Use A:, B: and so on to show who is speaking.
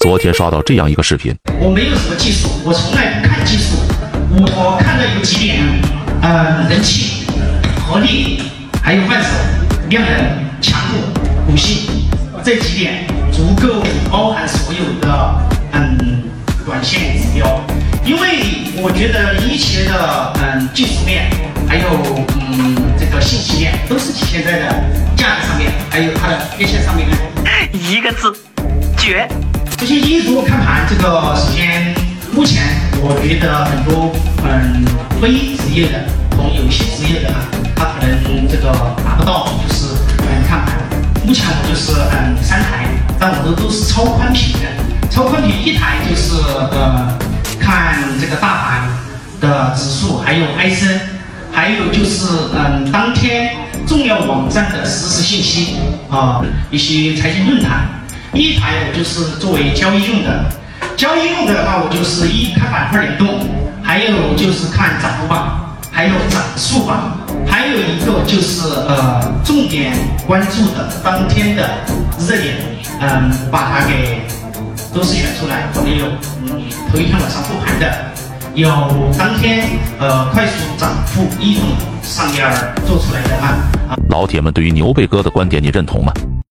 A: 昨天刷到这样一个视频，
B: 我没有什么技术，我从来不看技术，我看的有几点，呃，人气、合力，还有换手、量能、强度、股性这几点足够包含所有的嗯短线指标，因为我觉得一切的嗯技术面，还有嗯这个信息面，都是体现在的价格上面，还有它的 K 线上面的。
C: 一个字，绝。
B: 这些一如果看盘，这个首先目前我觉得很多嗯非职业的同有些职业的啊，他可能这个达不到，就是嗯看盘。目前我就是嗯三台，但我的都是超宽屏的，超宽屏一台就是呃看这个大盘的指数，还有 I 升，还有就是嗯当天重要网站的实时信息啊，一些财经论坛。一台我就是作为交易用的，交易用的话，我就是一看板块联动，还有就是看涨幅榜，还有涨速榜，还有一个就是呃重点关注的当天的热点，嗯，把它给都是选出来，可能有嗯头一天晚上复盘的，有当天呃快速涨幅异动上面做出来的啊。
A: 老铁们对于牛背哥的观点你认同吗？